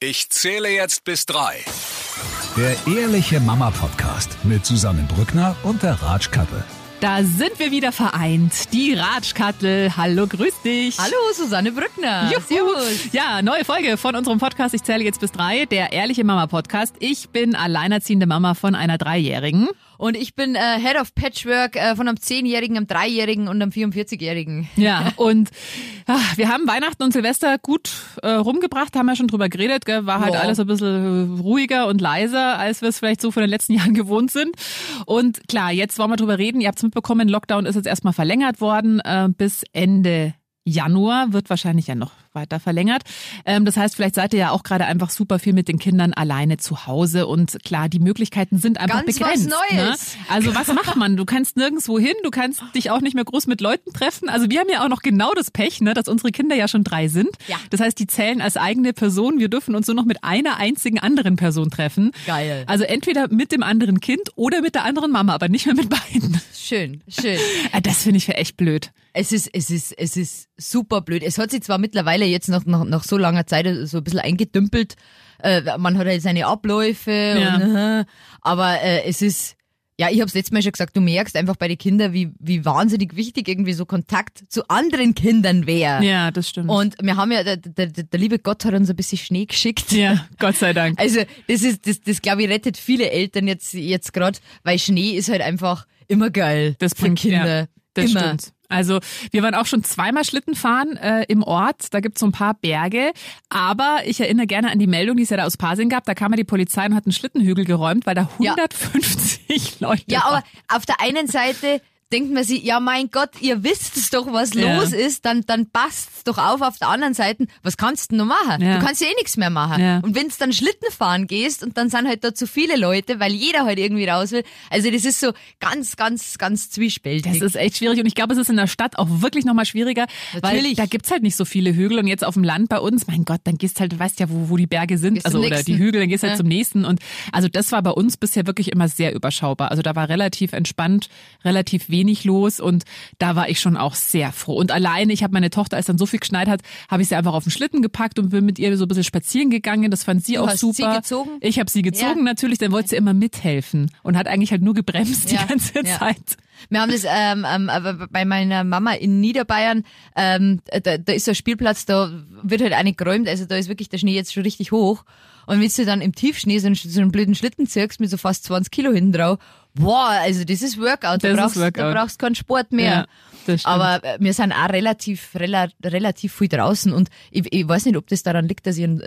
Ich zähle jetzt bis drei. Der Ehrliche Mama Podcast mit Susanne Brückner und der Ratschkattel. Da sind wir wieder vereint. Die Ratschkattel. Hallo, grüß dich. Hallo, Susanne Brückner. Juhu. Servus. Ja, neue Folge von unserem Podcast. Ich zähle jetzt bis drei. Der Ehrliche Mama Podcast. Ich bin alleinerziehende Mama von einer Dreijährigen. Und ich bin äh, Head of Patchwork äh, von einem 10-Jährigen, einem 3-Jährigen und einem 44-Jährigen. Ja, und ach, wir haben Weihnachten und Silvester gut äh, rumgebracht, haben ja schon drüber geredet, gell? war halt Ja. alles ein bisschen ruhiger und leiser, als wir es vielleicht so von den letzten Jahren gewohnt sind. Und klar, jetzt wollen wir drüber reden. Ihr habt es mitbekommen, Lockdown ist jetzt erstmal verlängert worden äh, bis Ende Januar, wird wahrscheinlich ja noch weiter verlängert. Ähm, das heißt, vielleicht seid ihr ja auch gerade einfach super viel mit den Kindern alleine zu Hause und klar, die Möglichkeiten sind einfach Ganz was begrenzt. Neues. Ne? Also was macht man? Du kannst nirgendwo hin, du kannst dich auch nicht mehr groß mit Leuten treffen. Also wir haben ja auch noch genau das Pech, ne, dass unsere Kinder ja schon drei sind. Ja. Das heißt, die zählen als eigene Person. Wir dürfen uns nur noch mit einer einzigen anderen Person treffen. Geil. Also entweder mit dem anderen Kind oder mit der anderen Mama, aber nicht mehr mit beiden. Schön, schön. Das finde ich für echt blöd. Es ist, es ist, es ist super blöd. Es hat sich zwar mittlerweile jetzt nach, nach, nach so langer Zeit so ein bisschen eingedümpelt. Äh, man hat halt seine Abläufe, Ja. und, äh, aber äh, es ist, ja, ich habe es letztes Mal schon gesagt, du merkst einfach bei den Kindern, wie, wie wahnsinnig wichtig irgendwie so Kontakt zu anderen Kindern wäre. Ja, das stimmt. Und wir haben ja, der, der, der liebe Gott hat uns ein bisschen Schnee geschickt. ja, Gott sei Dank. Also das ist, das, das glaube ich rettet viele Eltern jetzt jetzt gerade, weil Schnee ist halt einfach immer geil Das für bringt Kinder. Ja, das immer. stimmt. Also wir waren auch schon zweimal Schlitten fahren äh, im Ort. Da gibt's so ein paar Berge. Aber ich erinnere gerne an die Meldung, die es ja da aus Pasing gab. Da kam ja die Polizei und hat einen Schlittenhügel geräumt, weil da Ja. 150 Leute Ja, waren. aber auf der einen Seite denkt man sich, ja mein Gott, ihr wisst es doch, was Ja. los ist, dann, dann passt's doch auf. Auf der anderen Seite, was kannst du denn noch machen? Ja. Du kannst ja eh nichts mehr machen. Ja. Und wenn's dann Schlitten fahren gehst und dann sind halt da zu viele Leute, weil jeder halt irgendwie raus will. Also das ist so ganz, ganz, ganz zwiespältig. Das ist echt schwierig und ich glaube, es ist in der Stadt auch wirklich nochmal schwieriger, weil Natürlich. da gibt's halt nicht so viele Hügel und jetzt auf dem Land bei uns, mein Gott, dann gehst halt, du weißt ja, wo, wo die Berge sind, Gehst also oder nächsten. die Hügel, dann gehst halt zum nächsten und also das war bei uns bisher wirklich immer sehr überschaubar. Also da war relativ entspannt, relativ wenig los und da war ich schon auch sehr froh. Und alleine, ich habe meine Tochter, als dann so viel geschneit hat, habe ich sie einfach auf den Schlitten gepackt und bin mit ihr so ein bisschen spazieren gegangen. Das fand sie Du auch hast sie super. gezogen? Ich habe sie gezogen Ja. natürlich, dann wollte sie immer mithelfen und hat eigentlich halt nur gebremst Ja, die ganze ja. Zeit. Wir haben das ähm, ähm, aber bei meiner Mama in Niederbayern, ähm, da, da ist so ein Spielplatz, da wird halt nicht geräumt, also da ist wirklich der Schnee jetzt schon richtig hoch. Und wenn du dann im Tiefschnee so einen, so einen blöden Schlitten ziehst mit so fast 20 Kilo hinten drauf, boah, also das ist Workout, da Das ist brauchst, Workout. da brauchst keinen Sport mehr. Ja. Aber äh, wir sind auch relativ, rela, relativ viel draußen und ich, ich weiß nicht, ob das daran liegt, dass, ich ein,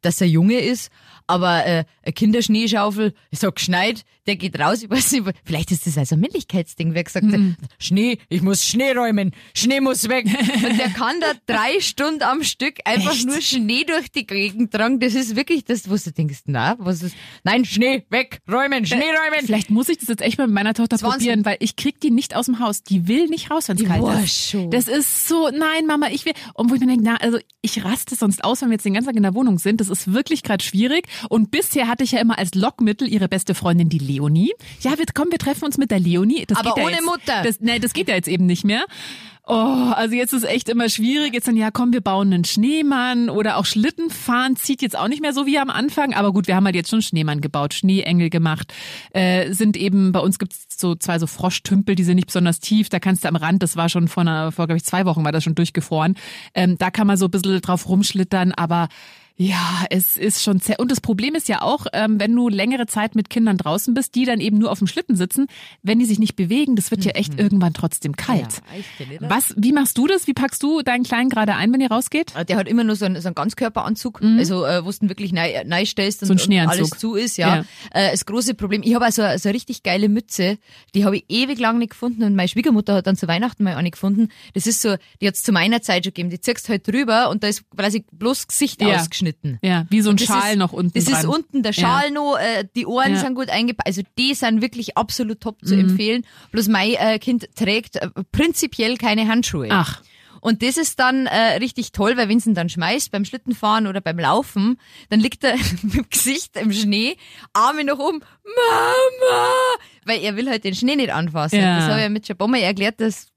dass er Junge ist, aber äh, eine Kinderschneeschaufel, ich sag geschneit, der geht raus, ich weiß nicht, vielleicht ist das also ein Männlichkeitsding, wer gesagt hat, Mhm. Schnee, ich muss Schnee räumen, Schnee muss weg. Und der kann da drei Stunden am Stück einfach Echt? nur Schnee durch die Gegend tragen. Das ist wirklich das, wo du denkst, na, was ist, nein, Schnee, weg, räumen, Schnee räumen. Vielleicht muss ich das jetzt echt mal mit meiner Tochter Wahnsinn. probieren, weil ich krieg die nicht aus dem Haus. Die will nicht raus, wenn es kalt ist. schon. Das ist so, nein, Mama, ich will. Und wo ich mir denke, na, also ich raste sonst aus, wenn wir jetzt den ganzen Tag in der Wohnung sind. Das ist wirklich gerade schwierig. Und bisher hatte ich ja immer als Lockmittel ihre beste Freundin, die Leonie. Ja, wir, komm, wir treffen uns mit der Leonie. Das Aber geht ja ohne jetzt, Mutter. Das, nee, das geht ja jetzt eben nicht mehr. Oh, also jetzt ist echt immer schwierig. Jetzt dann, ja, komm, wir bauen einen Schneemann oder auch Schlittenfahren zieht jetzt auch nicht mehr so wie am Anfang. Aber gut, wir haben halt jetzt schon Schneemann gebaut, Schneeengel gemacht. Äh, sind eben, bei uns gibt's so zwei so Froschtümpel, die sind nicht besonders tief. Da kannst du am Rand, das war schon vor, vor glaube ich, zwei Wochen war das schon durchgefroren. Ähm, da kann man so ein bisschen drauf rumschlittern, aber ja, es ist schon sehr. Und das Problem ist ja auch, ähm, wenn du längere Zeit mit Kindern draußen bist, die dann eben nur auf dem Schlitten sitzen, wenn die sich nicht bewegen, das wird ja echt irgendwann trotzdem kalt. Ja. Was, wie machst du das? Wie packst du deinen Kleinen gerade ein, wenn ihr rausgeht? Äh, Der hat immer nur so einen, so einen Ganzkörperanzug, also äh, wo du wirklich neu, neu stellst und, Mhm. So und alles zu ist, ja. Ja. Äh, das große Problem, ich habe also so eine richtig geile Mütze, die habe ich ewig lang nicht gefunden und meine Schwiegermutter hat dann zu Weihnachten mal eine gefunden. Das ist so, die hat's zu meiner Zeit schon gegeben, die ziehst halt drüber und da ist quasi bloß Gesicht Ja. ausgeschnitten. Ja, wie so ein Schal ist, noch unten Das dran. ist unten der Schal noch, äh, die Ohren Ja. sind gut eingepackt. Also die sind wirklich absolut top Mhm. zu empfehlen. Bloß mein äh, Kind trägt äh, prinzipiell keine Handschuhe. Ach. Und das ist dann äh, richtig toll, weil wenn du ihn dann schmeißt beim Schlittenfahren oder beim Laufen, dann liegt er mit dem Gesicht im Schnee, Arme nach oben, Mama, weil er will halt den Schnee nicht anfassen. Ja. Das habe ich ja mit Schabommer erklärt, dass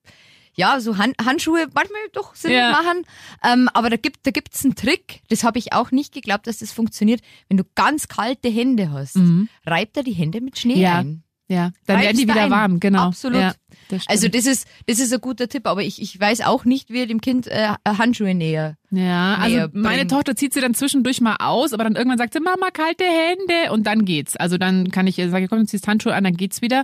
ja, so Han Handschuhe manchmal doch Sinn Ja. machen. Ähm, aber da gibt da gibt's einen Trick, das habe ich auch nicht geglaubt, dass das funktioniert. Wenn du ganz kalte Hände hast, reibt er die Hände mit Schnee Mhm. Ja. ein. Ja, dann werden die Reibst wieder ein. warm, genau. Absolut. Ja, das. Also das ist, das ist ein guter Tipp, aber ich, ich weiß auch nicht, wie er dem Kind äh, Handschuhe näher. Ja, also näher meine. Tochter zieht sie dann zwischendurch mal aus, aber dann irgendwann sagt sie, Mama, kalte Hände und dann geht's. Also dann kann ich ihr sagen, komm, du ziehst Handschuhe an, dann geht's wieder.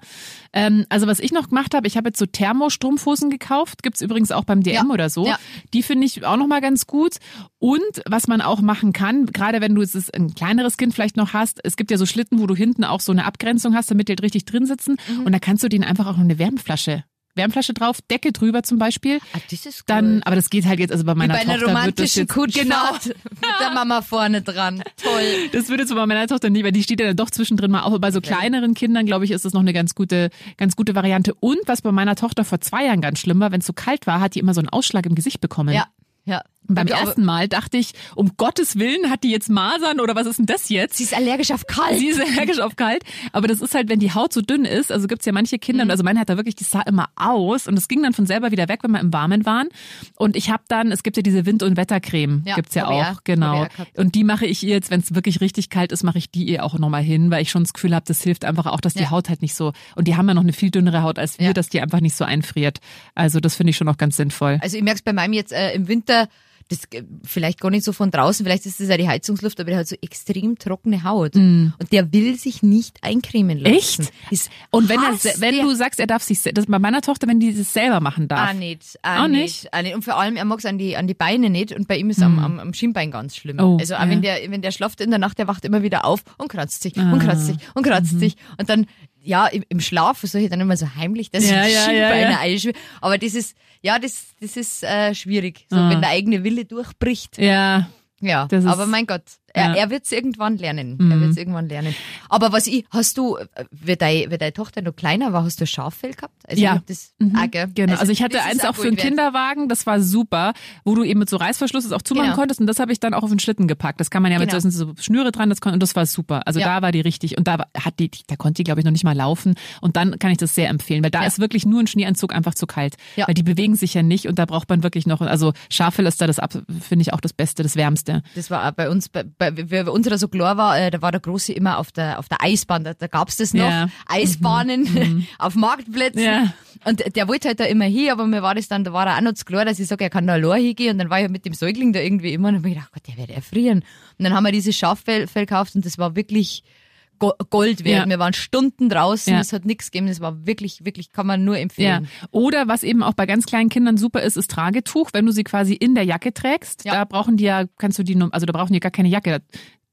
Ähm, also was ich noch gemacht habe, ich habe jetzt so Thermostrumpfhosen gekauft, gibt's übrigens auch beim DM Ja, oder so. ja. Die finde ich auch nochmal ganz gut. Und was man auch machen kann, gerade wenn du jetzt ein kleineres Kind vielleicht noch hast, es gibt ja so Schlitten, wo du hinten auch so eine Abgrenzung hast, damit die halt richtig drin sitzen. Mhm. Und da kannst du denen einfach auch noch eine Wärmflasche Wärmflasche drauf, Decke drüber zum Beispiel. Ah, das ist Dann, gut. aber das geht halt jetzt, also bei Wie meiner bei einer Tochter wird das romantischen jetzt, genau, Kutschfahrt mit der Mama vorne dran. Toll. das würde jetzt bei meiner Tochter nicht, weil die steht ja dann doch zwischendrin mal auf. Aber bei so kleineren Kindern, glaube ich, ist das noch eine ganz gute, ganz gute Variante. Und was bei meiner Tochter vor zwei Jahren ganz schlimm war, wenn es so kalt war, hat die immer so einen Ausschlag im Gesicht bekommen. Ja, ja. Beim Aber ersten Mal dachte ich, um Gottes Willen, hat die jetzt Masern oder was ist denn das jetzt? Sie ist allergisch auf kalt. Sie ist allergisch auf kalt. Aber das ist halt, wenn die Haut so dünn ist, also gibt's ja manche Mhm. Kinder, also meine hat da wirklich, die sah immer aus und es ging dann von selber wieder weg, wenn wir im Warmen waren. Und ich habe dann, es gibt ja diese Wind- und Wettercreme, Ja, gibt's ja ich auch, genau. Und die mache ich ihr jetzt, wenn es wirklich richtig kalt ist, mache ich die ihr auch nochmal hin, weil ich schon das Gefühl habe, das hilft einfach auch, dass die Ja. Haut halt nicht so, und die haben ja noch eine viel dünnere Haut als wir, Ja. dass die einfach nicht so einfriert. Also das finde ich schon auch ganz sinnvoll. Also ich merke es bei meinem jetzt äh, im Winter, das äh, vielleicht gar nicht so von draußen, vielleicht ist das ja die Heizungsluft, aber der hat so extrem trockene Haut. Und der will sich nicht eincremen lassen. Mm. Echt? Das Und wenn, er, wenn du sagst, er darf sich, das bei meiner Tochter, wenn die das selber machen darf. Ah, nicht. Ah, Auch nicht. Ah, nicht. Und vor allem, er mag es an die, an die Beine nicht und bei ihm ist am, am, am Schienbein ganz schlimm. Oh, also auch ja. wenn der, wenn der schlaft in der Nacht, der wacht immer wieder auf und kratzt sich Ah. und kratzt sich und Mhm. kratzt sich. Und dann, ja, im, im Schlaf versuche ich dann immer so heimlich, dass Ja, ich ja, ja, Schienbeine ja. einschwimme. Aber das ist, ja, das, das ist äh, schwierig. So, Ah. wenn der eigene Wille durchbricht. Ja, Ja, aber mein Gott, er, Ja. Mhm. er wird es irgendwann lernen. Er wird es irgendwann lernen. Aber was ich, hast du, wie deine, wie deine Tochter noch kleiner war, hast du Schaffell gehabt? Also Ja. das, Mhm. ah? Genau, also, ich hatte eins auch für einen. Kinderwagen, das war super, wo du eben mit so Reißverschluss es auch zumachen Genau. konntest und das habe ich dann auch auf den Schlitten gepackt. Das kann man ja mit Genau. so, so Schnüre dran, das kon, und das war super. Also Ja. da war die richtig und da war- hat die, da konnte die glaube ich noch nicht mal laufen und dann kann ich das sehr empfehlen, weil da Ja. ist wirklich nur ein Schneeanzug einfach zu kalt, Ja. weil die bewegen sich ja nicht und da braucht man wirklich noch, also Schaffel ist da das finde ich auch das Beste, das Wärmste. Das war bei uns, bei, bei, wie bei unserer so klar war, äh, da war der Große immer auf der, auf der Eisbahn, da, da gab's das noch, Ja. Mhm. Eisbahnen auf Marktplätzen. Ja. Und der wollte halt da immer hin, aber mir war das dann, da war er auch noch zu klar, dass ich sage, er kann da allein hingehen und dann war ich mit dem Säugling da irgendwie immer und hab mir gedacht, Gott, der wird erfrieren. Und dann haben wir dieses Schaffell Fell gekauft und das war wirklich Gold wert. Ja. Wir waren Stunden draußen, Ja. es hat nichts gegeben, das war wirklich, wirklich, kann man nur Ja. empfehlen. Oder was eben auch bei ganz kleinen Kindern super ist, ist Tragetuch, wenn du sie quasi in der Jacke trägst. Ja. Da brauchen die ja, kannst du die, also da brauchen die gar keine Jacke. Da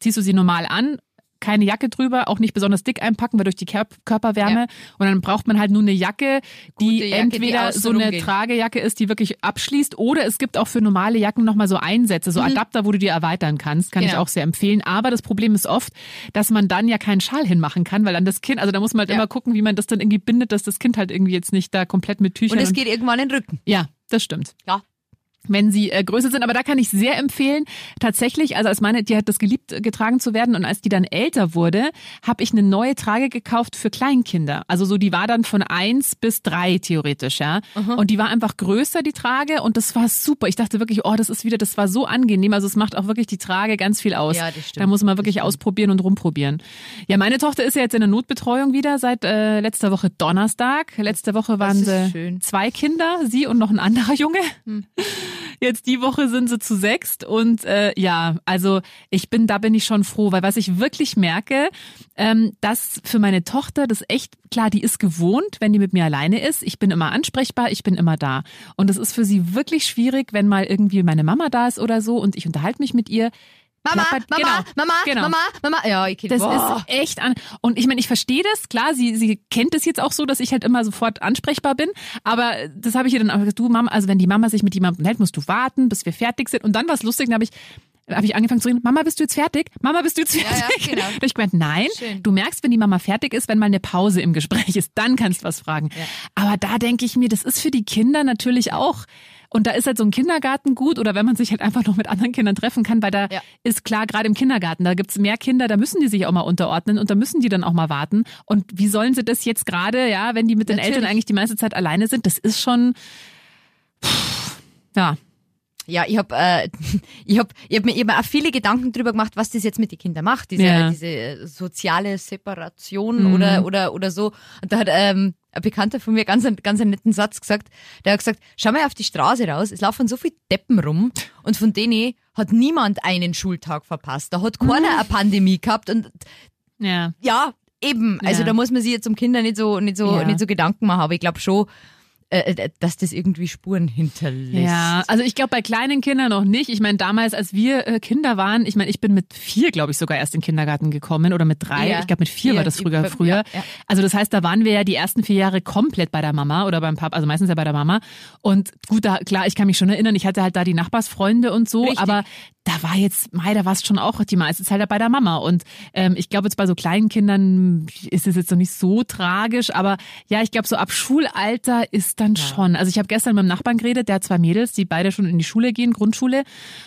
ziehst du sie normal an, keine Jacke drüber, auch nicht besonders dick einpacken, weil durch die Kör- Körperwärme. Ja. Und dann braucht man halt nur eine Jacke, die Jacke, die entweder außen so eine rumgeht. Tragejacke ist, die wirklich abschließt, oder es gibt auch für normale Jacken nochmal so Einsätze, so Adapter, wo du die erweitern kannst. Kann ich Mhm. Genau. auch sehr empfehlen. Aber das Problem ist oft, dass man dann ja keinen Schal hinmachen kann, weil dann das Kind, also da muss man halt Ja. immer gucken, wie man das dann irgendwie bindet, dass das Kind halt irgendwie jetzt nicht da komplett mit Tüchern Und es geht irgendwann in den Rücken. ja, das stimmt. Ja. Wenn sie äh, größer sind, aber da kann ich sehr empfehlen, tatsächlich, also als meine, die hat das geliebt, äh, getragen zu werden und als die dann älter wurde, habe ich eine neue Trage gekauft für Kleinkinder. Also so, die war dann von eins bis drei theoretisch, ja. Und die war einfach größer, die Trage, und das war super. Ich dachte wirklich, oh, das ist wieder, das war so angenehm. Also es macht auch wirklich die Trage ganz viel aus. Ja, das stimmt. Da muss man wirklich ausprobieren und rumprobieren. Ja, meine Tochter ist ja jetzt in der Notbetreuung wieder seit äh, letzter Woche Donnerstag. Letzte Woche waren sie schön. zwei Kinder, sie und noch ein anderer Junge. Jetzt die Woche sind sie zu sechst und äh, ja, also ich bin, da bin ich schon froh, weil was ich wirklich merke, ähm, dass für meine Tochter das echt klar, die ist gewohnt, wenn die mit mir alleine ist. Ich bin immer ansprechbar, ich bin immer da. Und es ist für sie wirklich schwierig, wenn mal irgendwie meine Mama da ist oder so und ich unterhalte mich mit ihr. Mama, klappert- Mama, genau, Mama, genau. Mama, Mama. Ja, ich kenn Das boah. ist echt an. Und ich meine, ich verstehe das, klar, sie, sie kennt es jetzt auch so, dass ich halt immer sofort ansprechbar bin. Aber das habe ich ihr dann auch gesagt, du Mama, also wenn die Mama sich mit jemandem hält, musst du warten, bis wir fertig sind. Und dann war es lustig, dann habe ich habe ich angefangen zu reden, Mama, bist du jetzt fertig? Mama, bist du jetzt ja, fertig? genau. Hab ich gemeint, nein, Schön. du merkst, wenn die Mama fertig ist, wenn mal eine Pause im Gespräch ist, dann kannst du was fragen. Aber da denke ich mir, das ist für die Kinder natürlich auch. Und da ist halt so ein Kindergarten gut oder wenn man sich halt einfach noch mit anderen Kindern treffen kann, weil da Ja. ist klar, gerade im Kindergarten, da gibt's mehr Kinder, da müssen die sich auch mal unterordnen und da müssen die dann auch mal warten. Und wie sollen sie das jetzt gerade, ja, wenn die mit den Natürlich. Eltern eigentlich die meiste Zeit alleine sind, das ist schon, Ja. Ja, ich habe äh, ich hab, ich hab mir, hab mir auch viele Gedanken drüber gemacht, was das jetzt mit den Kindern macht, diese, Ja. diese soziale Separation oder, oder, oder so. Und da hat ähm, ein Bekannter von mir ganz, ganz einen netten Satz gesagt. Der hat gesagt, schau mal auf die Straße raus, es laufen so viele Deppen rum und von denen hat niemand einen Schultag verpasst. Da hat keiner eine Pandemie gehabt und Ja. ja, eben. Also Ja. da muss man sich jetzt um Kinder nicht so, nicht so, Ja. nicht so Gedanken machen, aber ich glaube schon, äh, äh, dass das irgendwie Spuren hinterlässt. Ja, also ich glaube bei kleinen Kindern noch nicht. Ich meine, damals, als wir äh, Kinder waren, ich meine, ich bin mit vier, glaube ich, sogar erst in den Kindergarten gekommen oder mit drei. Ja. Ich glaube, mit vier Ja, war das früher. früher. ja. Also das heißt, da waren wir ja die ersten vier Jahre komplett bei der Mama oder beim Papa, also meistens ja bei der Mama. Und gut, da, klar, ich kann mich schon erinnern, ich hatte halt da die Nachbarsfreunde und so, Richtig. aber da war jetzt, Mei, da war es schon auch die meiste Zeit bei der Mama. Und ähm, ich glaube, jetzt bei so kleinen Kindern ist es jetzt noch nicht so tragisch, aber ja, ich glaube, so ab Schulalter ist dann schon. Also ich habe gestern mit dem Nachbarn geredet, der hat zwei Mädels, die beide schon in die Schule gehen, Grundschule.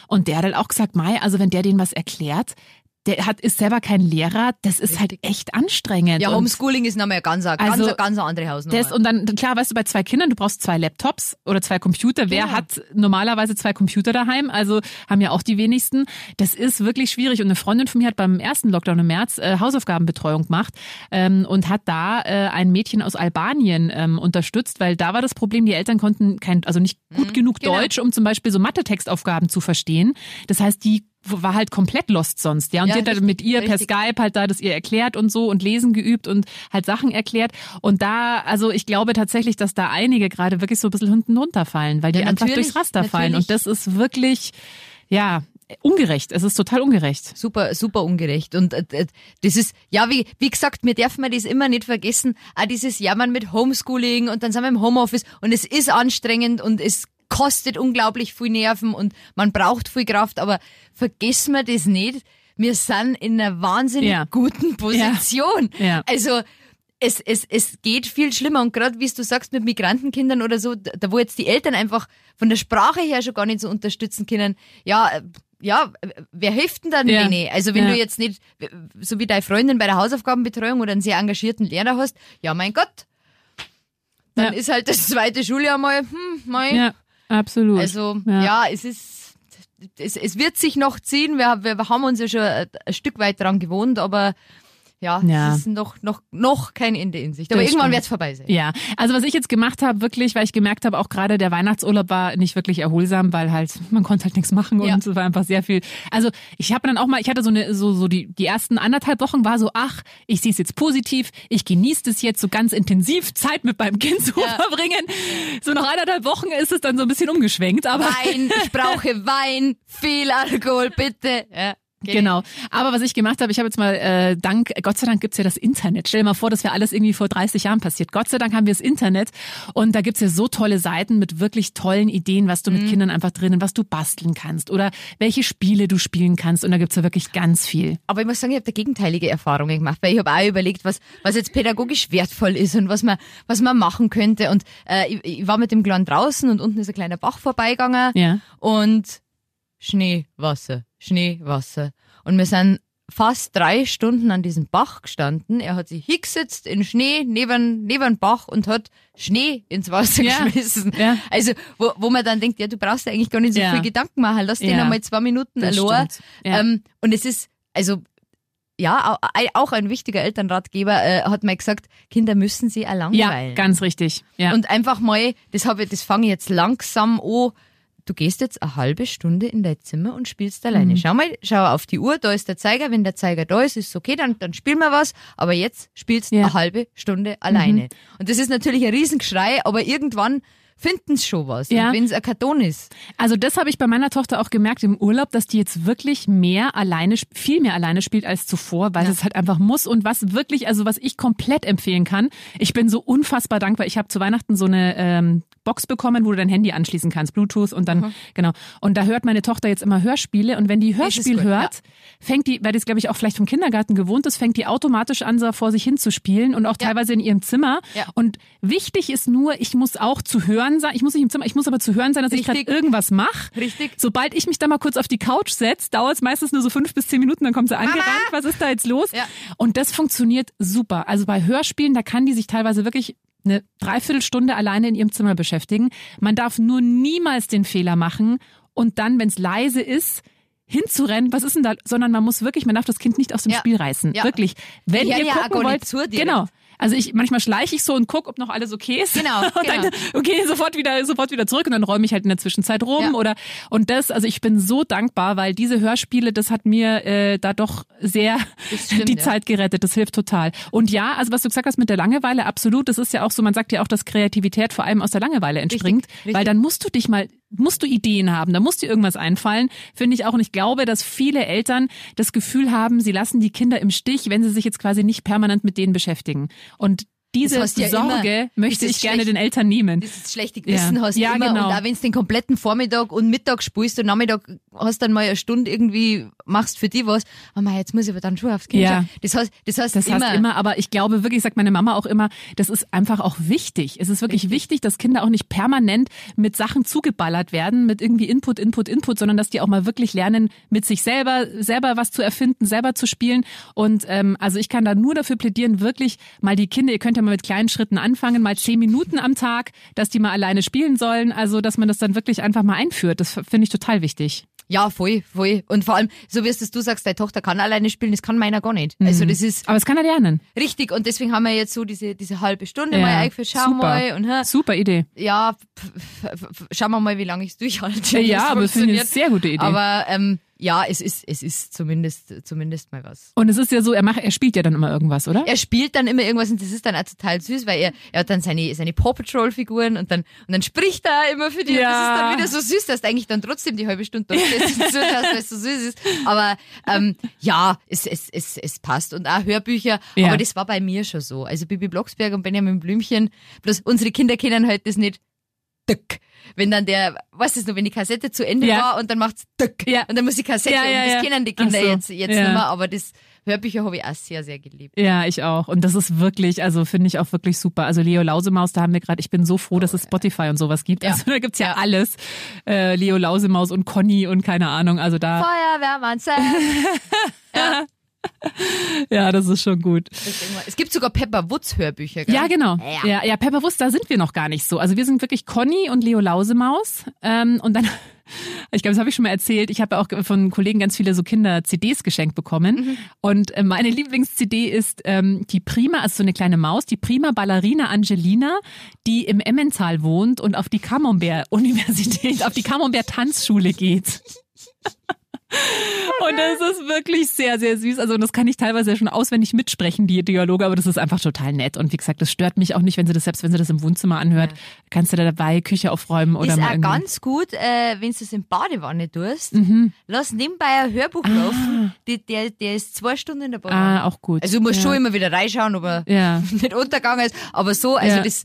Und der hat halt auch gesagt, Mai, also wenn der denen was erklärt, der hat, ist selber kein Lehrer, das ist halt echt anstrengend. Ja, Homeschooling ist nochmal ganz, ganz, Also, ganz, ganz andere Hausnummer. das und dann, klar, weißt du, bei zwei Kindern, du brauchst zwei Laptops oder zwei Computer. Wer Ja. hat normalerweise zwei Computer daheim? Also haben ja auch die wenigsten. Das ist wirklich schwierig. Und eine Freundin von mir hat beim ersten Lockdown im März äh, Hausaufgabenbetreuung gemacht ähm, und hat da äh, ein Mädchen aus Albanien ähm, unterstützt, weil da war das Problem, die Eltern konnten kein, also nicht gut genug genau. Deutsch, um zum Beispiel so Mathe-Textaufgaben zu verstehen. Das heißt, die war halt komplett lost sonst, ja. Und Ja, die hat richtig, mit ihr per richtig. Skype halt da das ihr erklärt und so und lesen geübt und halt Sachen erklärt. Und da, also ich glaube tatsächlich, dass da einige gerade wirklich so ein bisschen hinten runterfallen, weil die Ja, einfach durchs Raster fallen. natürlich. Und das ist wirklich, ja, ungerecht. Es ist total ungerecht. super, super ungerecht. Und äh, das ist, ja, wie, wie gesagt, wir dürfen das immer nicht vergessen. Auch dieses Jammern mit Homeschooling und dann sind wir im Homeoffice und es ist anstrengend und es kostet unglaublich viel Nerven und man braucht viel Kraft, aber vergessen wir das nicht. Wir sind in einer wahnsinnig Ja. guten Position. Ja. Also es, es, es geht viel schlimmer und gerade wie du sagst mit Migrantenkindern oder so, da wo jetzt die Eltern einfach von der Sprache her schon gar nicht so unterstützen können, ja, ja, wer hilft denn dann Ja. denen? Also wenn Ja. du jetzt nicht, so wie deine Freundin bei der Hausaufgabenbetreuung oder einen sehr engagierten Lehrer hast, ja mein Gott, dann Ja. ist halt das zweite Schuljahr mal, hm, mal. Ja, absolut. Also Ja. ja, es ist, es, es wird sich noch ziehen. Wir, wir haben uns ja schon ein, ein Stück weit dran gewohnt, aber ja, Ja. es ist noch, noch, noch kein Ende in Sicht. Aber Das irgendwann wird es vorbei sein. Ja, also was ich jetzt gemacht habe, wirklich, weil ich gemerkt habe, auch gerade der Weihnachtsurlaub war nicht wirklich erholsam, weil halt man konnte halt nichts machen und Ja. es war einfach sehr viel. Also ich habe dann auch mal, ich hatte so eine, so so die die ersten anderthalb Wochen war so, ach, ich sehe es jetzt positiv, ich genieße es jetzt so ganz intensiv, Zeit mit meinem Kind zu Ja. verbringen. So nach anderthalb Wochen ist es dann so ein bisschen umgeschwenkt, aber Wein, ich brauche Wein, viel Alkohol, bitte. Ja, geht. Genau. Aber was ich gemacht habe, ich habe jetzt mal äh, dank, Gott sei Dank gibt's ja das Internet. Stell dir mal vor, das wäre alles irgendwie vor 30 Jahren passiert. Gott sei Dank haben wir das Internet und da gibt's ja so tolle Seiten mit wirklich tollen Ideen, was du Mhm. mit Kindern einfach drinnen, was du basteln kannst oder welche Spiele du spielen kannst. Und da gibt's ja wirklich ganz viel. Aber ich muss sagen, ich habe da gegenteilige Erfahrungen gemacht, weil ich habe auch überlegt, was, was jetzt pädagogisch wertvoll ist und was man, was man machen könnte. Und äh, ich, ich war mit dem Kleinen draußen und unten ist ein kleiner Bach vorbeigegangen Ja. und Schnee, Wasser, Schnee, Wasser. Und wir sind fast drei Stunden an diesem Bach gestanden. Er hat sich hingesetzt in Schnee neben, neben den Bach und hat Schnee ins Wasser Ja. geschmissen. Ja. Also, wo, wo man dann denkt, ja, du brauchst dir eigentlich gar nicht so Ja. viel Gedanken machen. Lass den einmal zwei Minuten. Ja. Ähm, und es ist, also, ja, auch ein wichtiger Elternratgeber äh, hat mal gesagt, Kinder müssen sie auch Ja, ganz richtig. Ja. Und einfach mal, das habe ich, das fange ich jetzt langsam an. Du gehst jetzt eine halbe Stunde in dein Zimmer und spielst Mhm. alleine. Schau mal, schau auf die Uhr, da ist der Zeiger. Wenn der Zeiger da ist, ist es okay, dann, dann spielen wir was. Aber jetzt spielst du Ja. Mhm. eine halbe Stunde alleine. Und das ist natürlich ein Riesengeschrei, aber irgendwann finden sie schon was. Ja. Wenn es ein Karton ist. Also das habe ich bei meiner Tochter auch gemerkt im Urlaub, dass die jetzt wirklich mehr alleine, viel mehr alleine spielt als zuvor, weil Ja. es halt einfach muss und was wirklich, also was ich komplett empfehlen kann. Ich bin so unfassbar dankbar. Ich habe zu Weihnachten so eine ähm, Box bekommen, wo du dein Handy anschließen kannst, Bluetooth und dann genau. Und da hört meine Tochter jetzt immer Hörspiele und wenn die Hörspiel gut, hört, fängt die, weil das glaube ich auch vielleicht vom Kindergarten gewohnt ist, fängt die automatisch an, so vor sich hin zu spielen und auch Ja. teilweise in ihrem Zimmer. Ja. Und wichtig ist nur, ich muss auch zu hören sein. Ich muss nicht im Zimmer, ich muss aber zu hören sein, dass ich Richtig. gerade irgendwas mache. Richtig. Sobald ich mich da mal kurz auf die Couch setze, dauert es meistens nur so fünf bis zehn Minuten, dann kommt sie angerannt. Was ist da jetzt los? Ja. Und das funktioniert super. Also bei Hörspielen, da kann die sich teilweise wirklich eine Dreiviertelstunde alleine in ihrem Zimmer beschäftigen. Man darf nur niemals den Fehler machen und dann, wenn es leise ist, hinzurennen, was ist denn da, sondern man muss wirklich, man darf das Kind nicht aus dem Ja. Spiel reißen. Ja. Wirklich. Wenn ihr ja auch gucken wollt, direkt. genau. Also ich manchmal schleiche ich so und gucke, ob noch alles okay ist. Genau, Und dann, genau. okay, sofort wieder, sofort wieder zurück und dann räume ich halt in der Zwischenzeit rum Ja. oder und das, also ich bin so dankbar, weil diese Hörspiele, das hat mir äh, da doch sehr stimmt, die ja. Zeit gerettet. Das hilft total. Und ja, also was du gesagt hast mit der Langeweile, absolut. Das ist ja auch so, man sagt ja auch, dass Kreativität vor allem aus der Langeweile entspringt, richtig. weil dann musst du dich mal musst du Ideen haben, da muss dir irgendwas einfallen, finde ich auch. Und ich glaube, dass viele Eltern das Gefühl haben, sie lassen die Kinder im Stich, wenn sie sich jetzt quasi nicht permanent mit denen beschäftigen. Und diese ja Sorge immer, möchte ich gerne schlecht- den Eltern nehmen. dieses schlechte Gewissen Ja. hast Ja, immer genau. und auch wenn du den kompletten Vormittag und Mittag spielst und Nachmittag hast dann mal eine Stunde irgendwie machst für die was, oh mein, jetzt muss ich aber dann schon aufs Kind Ja. schauen. Das heißt, das heißt Das immer, heißt immer, aber ich glaube wirklich, sagt meine Mama auch immer, das ist einfach auch wichtig. Es ist wirklich wichtig, dass Kinder auch nicht permanent mit Sachen zugeballert werden, mit irgendwie Input, Input, Input, sondern dass die auch mal wirklich lernen, mit sich selber, selber was zu erfinden, selber zu spielen. Und ähm, also ich kann da nur dafür plädieren, wirklich mal die Kinder, ihr könnt ja mal mit kleinen Schritten anfangen, mal zehn Minuten am Tag, dass die mal alleine spielen sollen. Also dass man das dann wirklich einfach mal einführt. Das finde ich total wichtig. ja, voll, voll. Und vor allem, so wie es du sagst, deine Tochter kann alleine spielen, das kann meiner gar nicht. Also das ist Aber es kann er lernen. richtig und deswegen haben wir jetzt so diese, diese halbe Stunde Ja, mal eingeführt, schau super. mal und Super Idee. ja, pf, pf, pf, schauen wir mal, wie lange ich es durchhalte. Ja, aber ich funktioniert. eine sehr gute Idee. Aber ähm, ja, es ist, es ist zumindest, zumindest mal was. Und es ist ja so, er macht, er spielt ja dann immer irgendwas, oder? Er spielt dann immer irgendwas und das ist dann auch total süß, weil er, er hat dann seine, seine Paw Patrol Figuren und dann, und dann spricht er immer für die Ja. und das ist dann wieder so süß, dass du eigentlich dann trotzdem die halbe Stunde da stehst und zuhörst, weil es so süß ist. Aber, ähm, ja, es, es, es, es passt und auch Hörbücher, Ja. aber das war bei mir schon so. Also Bibi Blocksberg und Benjamin Blümchen, bloß unsere Kinder kennen halt das nicht dück. Wenn dann der, was ist noch, wenn die Kassette zu Ende Ja. war und dann macht's dück. Ja. Und dann muss die Kassette, Ja, ja, und das ja. kennen die Kinder so. jetzt, jetzt Ja. nicht mehr, aber das Hörbücher habe ich auch sehr, sehr geliebt. Ja, ich auch. Und das ist wirklich, also finde ich auch wirklich super. Also Leo Lausemaus, da haben wir gerade, ich bin so froh, dass es Spotify und sowas gibt. Ja. Also da gibt's ja, alles. Äh, Leo Lausemaus und Conny und keine Ahnung. Also da, Feuerwehrmann Sam. ja, das ist schon gut. Es gibt sogar Pepper Woods Hörbücher, gell? Ja, genau. Ja. Ja, ja, Pepper Wurst, da sind wir noch gar nicht so. Also wir sind wirklich Conny und Leo Lausemaus. Ähm, und dann, ich glaube, das habe ich schon mal erzählt, ich habe auch von Kollegen ganz viele so Kinder-CDs geschenkt bekommen. Mhm. Und äh, meine Lieblings-CD ist ähm, die Prima, also so eine kleine Maus, die Prima Ballerina Angelina, die im Emmental wohnt und auf die Camembert-Universität, auf die Camembert-Tanzschule geht. Und das ist wirklich sehr, sehr süß. Also das kann ich teilweise schon auswendig mitsprechen, die Dialoge, aber das ist einfach total nett. Und wie gesagt, das stört mich auch nicht, wenn sie das, selbst wenn sie das im Wohnzimmer anhört, kannst du da dabei Küche aufräumen oder ist mal auch irgendwie. ganz gut, äh, wenn du es in Badewanne tust. Mhm. Lass nebenbei ein Hörbuch laufen. Die, der, der ist zwei Stunden in der Badewanne. Ah, auch gut. Also du musst ja. schon immer wieder reinschauen, ob er Ja. nicht untergegangen ist. Aber so, also Ja. das,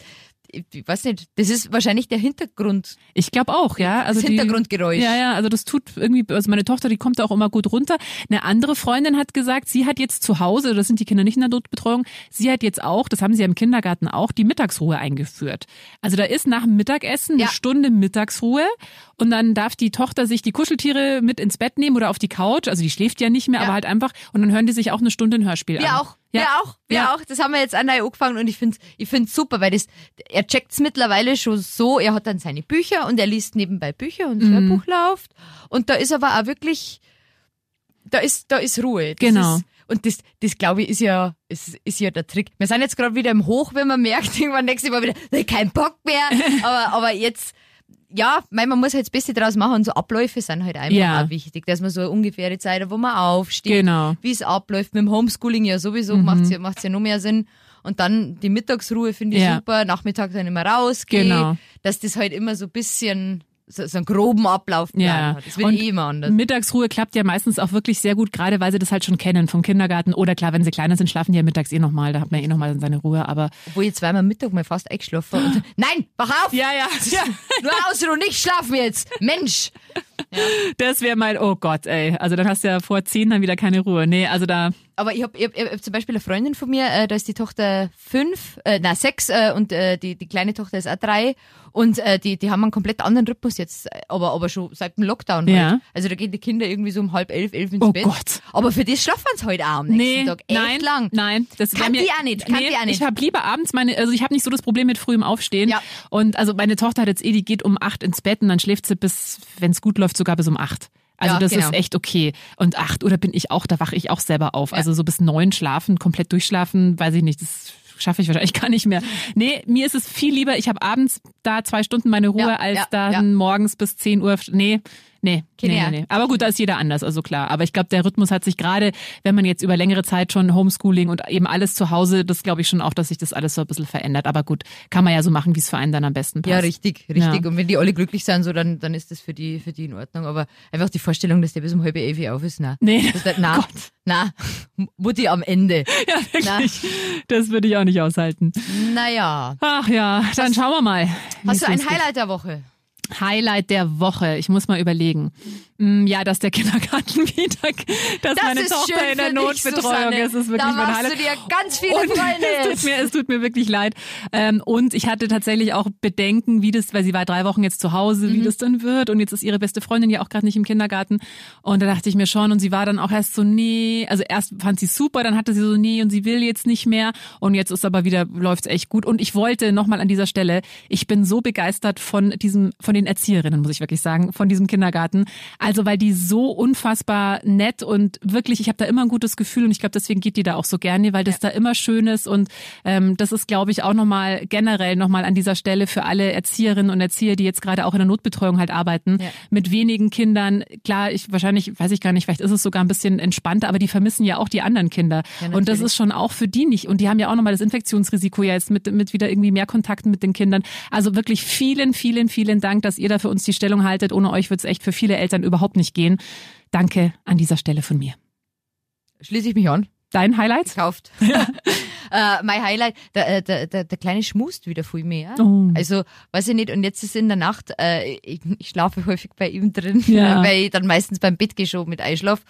ich weiß nicht, das ist wahrscheinlich der Hintergrund. Ich glaube auch, ja. Also Das die- Hintergrundgeräusch. Ja, ja, also das tut irgendwie, also meine Tochter, die kommt da auch immer gut runter. Eine andere Freundin hat gesagt, sie hat jetzt zu Hause, das sind die Kinder nicht in der Notbetreuung, sie hat jetzt auch, das haben sie ja im Kindergarten auch, die Mittagsruhe eingeführt. Also da ist nach dem Mittagessen eine Ja. Stunde Mittagsruhe und dann darf die Tochter sich die Kuscheltiere mit ins Bett nehmen oder auf die Couch, also die schläft ja nicht mehr, Ja. aber halt einfach und dann hören die sich auch eine Stunde ein Hörspiel an. Wir auch. Wir Ja. auch. Wir Ja. auch. Das haben wir jetzt auch neu angefangen und ich finde ich find's super, weil das, er checkt's mittlerweile schon so, er hat dann seine Bücher und er liest nebenbei Bücher und Mhm. Hörbuch läuft. Und da ist aber auch wirklich, da ist, da ist Ruhe. Das Genau. Ist, und das, das glaube ich, ist ja, ist, ist ja der Trick. Wir sind jetzt gerade wieder im Hoch, wenn man merkt, irgendwann nächstes Mal wieder, "Nee, kein Bock mehr. aber, aber jetzt, ja, mein, man muss halt das Beste draus machen und so Abläufe sind halt einfach Ja. auch wichtig, dass man so eine ungefähre Zeit hat, wo man aufsteht, Genau. wie es abläuft. Mit dem Homeschooling ja sowieso macht's ja, macht's ja noch mehr Sinn. Und dann die Mittagsruhe finde ich Ja. super, Nachmittag dann immer rausgehen, Genau. dass das halt immer so ein bisschen so, so einen groben Ablaufplan Ja. hat. Das wird Und eh immer anders. Mittagsruhe klappt ja meistens auch wirklich sehr gut, gerade weil sie das halt schon kennen vom Kindergarten. Oder klar, wenn sie kleiner sind, schlafen die ja mittags eh nochmal. Da hat man eh nochmal seine Ruhe. Aber Obwohl jetzt zweimal Mittag mal fast eingeschlafen und nein, wach auf! ja, ja, ja. Nur aus und nicht schlafen jetzt! Mensch! Das wäre mein, oh Gott, ey. Also dann hast du ja vor zehn dann wieder keine Ruhe. Nee, also da, Aber ich habe ich hab, ich hab zum Beispiel eine Freundin von mir, äh, da ist die Tochter fünf, äh, na sechs äh, und äh, die, die kleine Tochter ist auch drei. Und äh, die, die haben einen komplett anderen Rhythmus jetzt, äh, aber, aber schon seit dem Lockdown. Ja. Halt. Also da gehen die Kinder irgendwie so um halb elf, elf ins Oh Bett. Gott. Aber für das schlafen sie heute auch am nächsten Nee, Tag. Echt nein, lang. nein, das Kann mir, die auch nicht, kann nee, die auch nicht. Ich habe lieber abends meine, also ich habe nicht so das Problem mit frühem Aufstehen. Ja. Und also meine Tochter hat jetzt eh, die geht um acht ins Bett und dann schläft sie bis, wenn es gut läuft, sogar bis um acht. Also Ja, das genau. ist echt okay. Und acht oder bin ich auch, da wache ich auch selber auf. Also so bis neun schlafen, komplett durchschlafen, weiß ich nicht, das schaffe ich wahrscheinlich gar nicht mehr. Nee, mir ist es viel lieber, ich habe abends da zwei Stunden meine Ruhe, Ja, als ja, dann ja. morgens bis zehn Uhr. Nee, nee, nee, Keine nee, nee. Aber gut, da ist jeder anders, also klar. Aber ich glaube, der Rhythmus hat sich gerade, wenn man jetzt über längere Zeit schon Homeschooling und eben alles zu Hause, das glaube ich schon auch, dass sich das alles so ein bisschen verändert. Aber gut, kann man ja so machen, wie es für einen dann am besten passt. Ja, richtig, richtig. Ja. Und wenn die alle glücklich sind, so, dann, dann ist das für die, für die in Ordnung. Aber einfach die Vorstellung, dass der bis um halb elf auf ist, na. Nee. Das, na, na, Mutti am Ende. Ja, wirklich. Das würde ich auch nicht aushalten. Naja. Ach ja, dann schauen wir mal. Hast du ein. Highlight der Woche? Highlight der Woche. Ich muss mal überlegen. Mm, Ja, dass der Kindergarten wieder, dass Das meine Tochter in der dich, Notbetreuung Susanne. ist. Ist wirklich Da mein Highlight. du dir ganz viele und Freunde. Es tut, mir, es tut mir wirklich leid. Ähm, und ich hatte tatsächlich auch Bedenken, wie das, weil sie war drei Wochen jetzt zu Hause, Mhm. wie das dann wird. Und jetzt ist ihre beste Freundin ja auch gerade nicht im Kindergarten. Und da dachte ich mir schon, und sie war dann auch erst so, nee, also erst fand sie super, dann hatte sie so, nee, und sie will jetzt nicht mehr. Und jetzt ist aber wieder, läuft's echt gut. Und ich wollte nochmal an dieser Stelle, ich bin so begeistert von diesem, von den Erzieherinnen, muss ich wirklich sagen, von diesem Kindergarten. Also, weil die so unfassbar nett und wirklich, ich habe da immer ein gutes Gefühl und ich glaube, deswegen geht die da auch so gerne, weil das da immer schön ist und ähm, das ist, glaube ich, auch nochmal generell nochmal an dieser Stelle für alle Erzieherinnen und Erzieher, die jetzt gerade auch in der Notbetreuung halt arbeiten, Ja. mit wenigen Kindern. Klar, ich wahrscheinlich, weiß ich gar nicht, vielleicht ist es sogar ein bisschen entspannter, aber die vermissen ja auch die anderen Kinder. Ja, und das ist schon auch für die nicht. Und die haben ja auch nochmal das Infektionsrisiko ja jetzt mit, mit wieder irgendwie mehr Kontakten mit den Kindern. Also wirklich vielen, vielen, vielen Dank, dass ihr da für uns die Stellung haltet. Ohne euch wird es echt für viele Eltern überhaupt nicht gehen. Danke an dieser Stelle von mir. Schließe ich mich an. Dein Highlight? Gekauft. äh, mein Highlight, der, äh, der, der, der Kleine schmust wieder viel mehr. Oh. Also, weiß ich nicht, und jetzt ist in der Nacht, äh, ich, ich schlafe häufig bei ihm drin, Ja. weil ich dann meistens beim Bett gehe schon mit Einschlaf.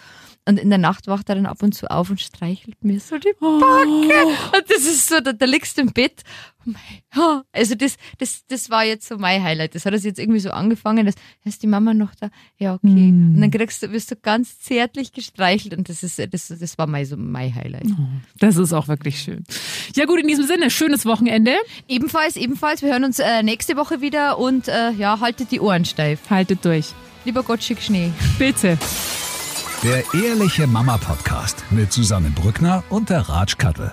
Und in der Nacht wacht er dann ab und zu auf und streichelt mir so die Backe. Und das ist so, da, da liegst du im Bett. Oh mein- oh, Also das, das, das war jetzt so mein Highlight. Das hat es jetzt irgendwie so angefangen, dass, ist die Mama noch da? Ja, okay. Mm. Und dann kriegst du, wirst du ganz zärtlich gestreichelt und das ist, das, das war mein, so mein Highlight. Das ist auch wirklich schön. Ja gut, in diesem Sinne, schönes Wochenende. Ebenfalls, ebenfalls. Wir hören uns äh, nächste Woche wieder und äh, ja, haltet die Ohren steif. Haltet durch. Lieber Gott, schick Schnee. Bitte. Der Ehrliche Mama Podcast mit Susanne Brückner und der Ratsch Kattel.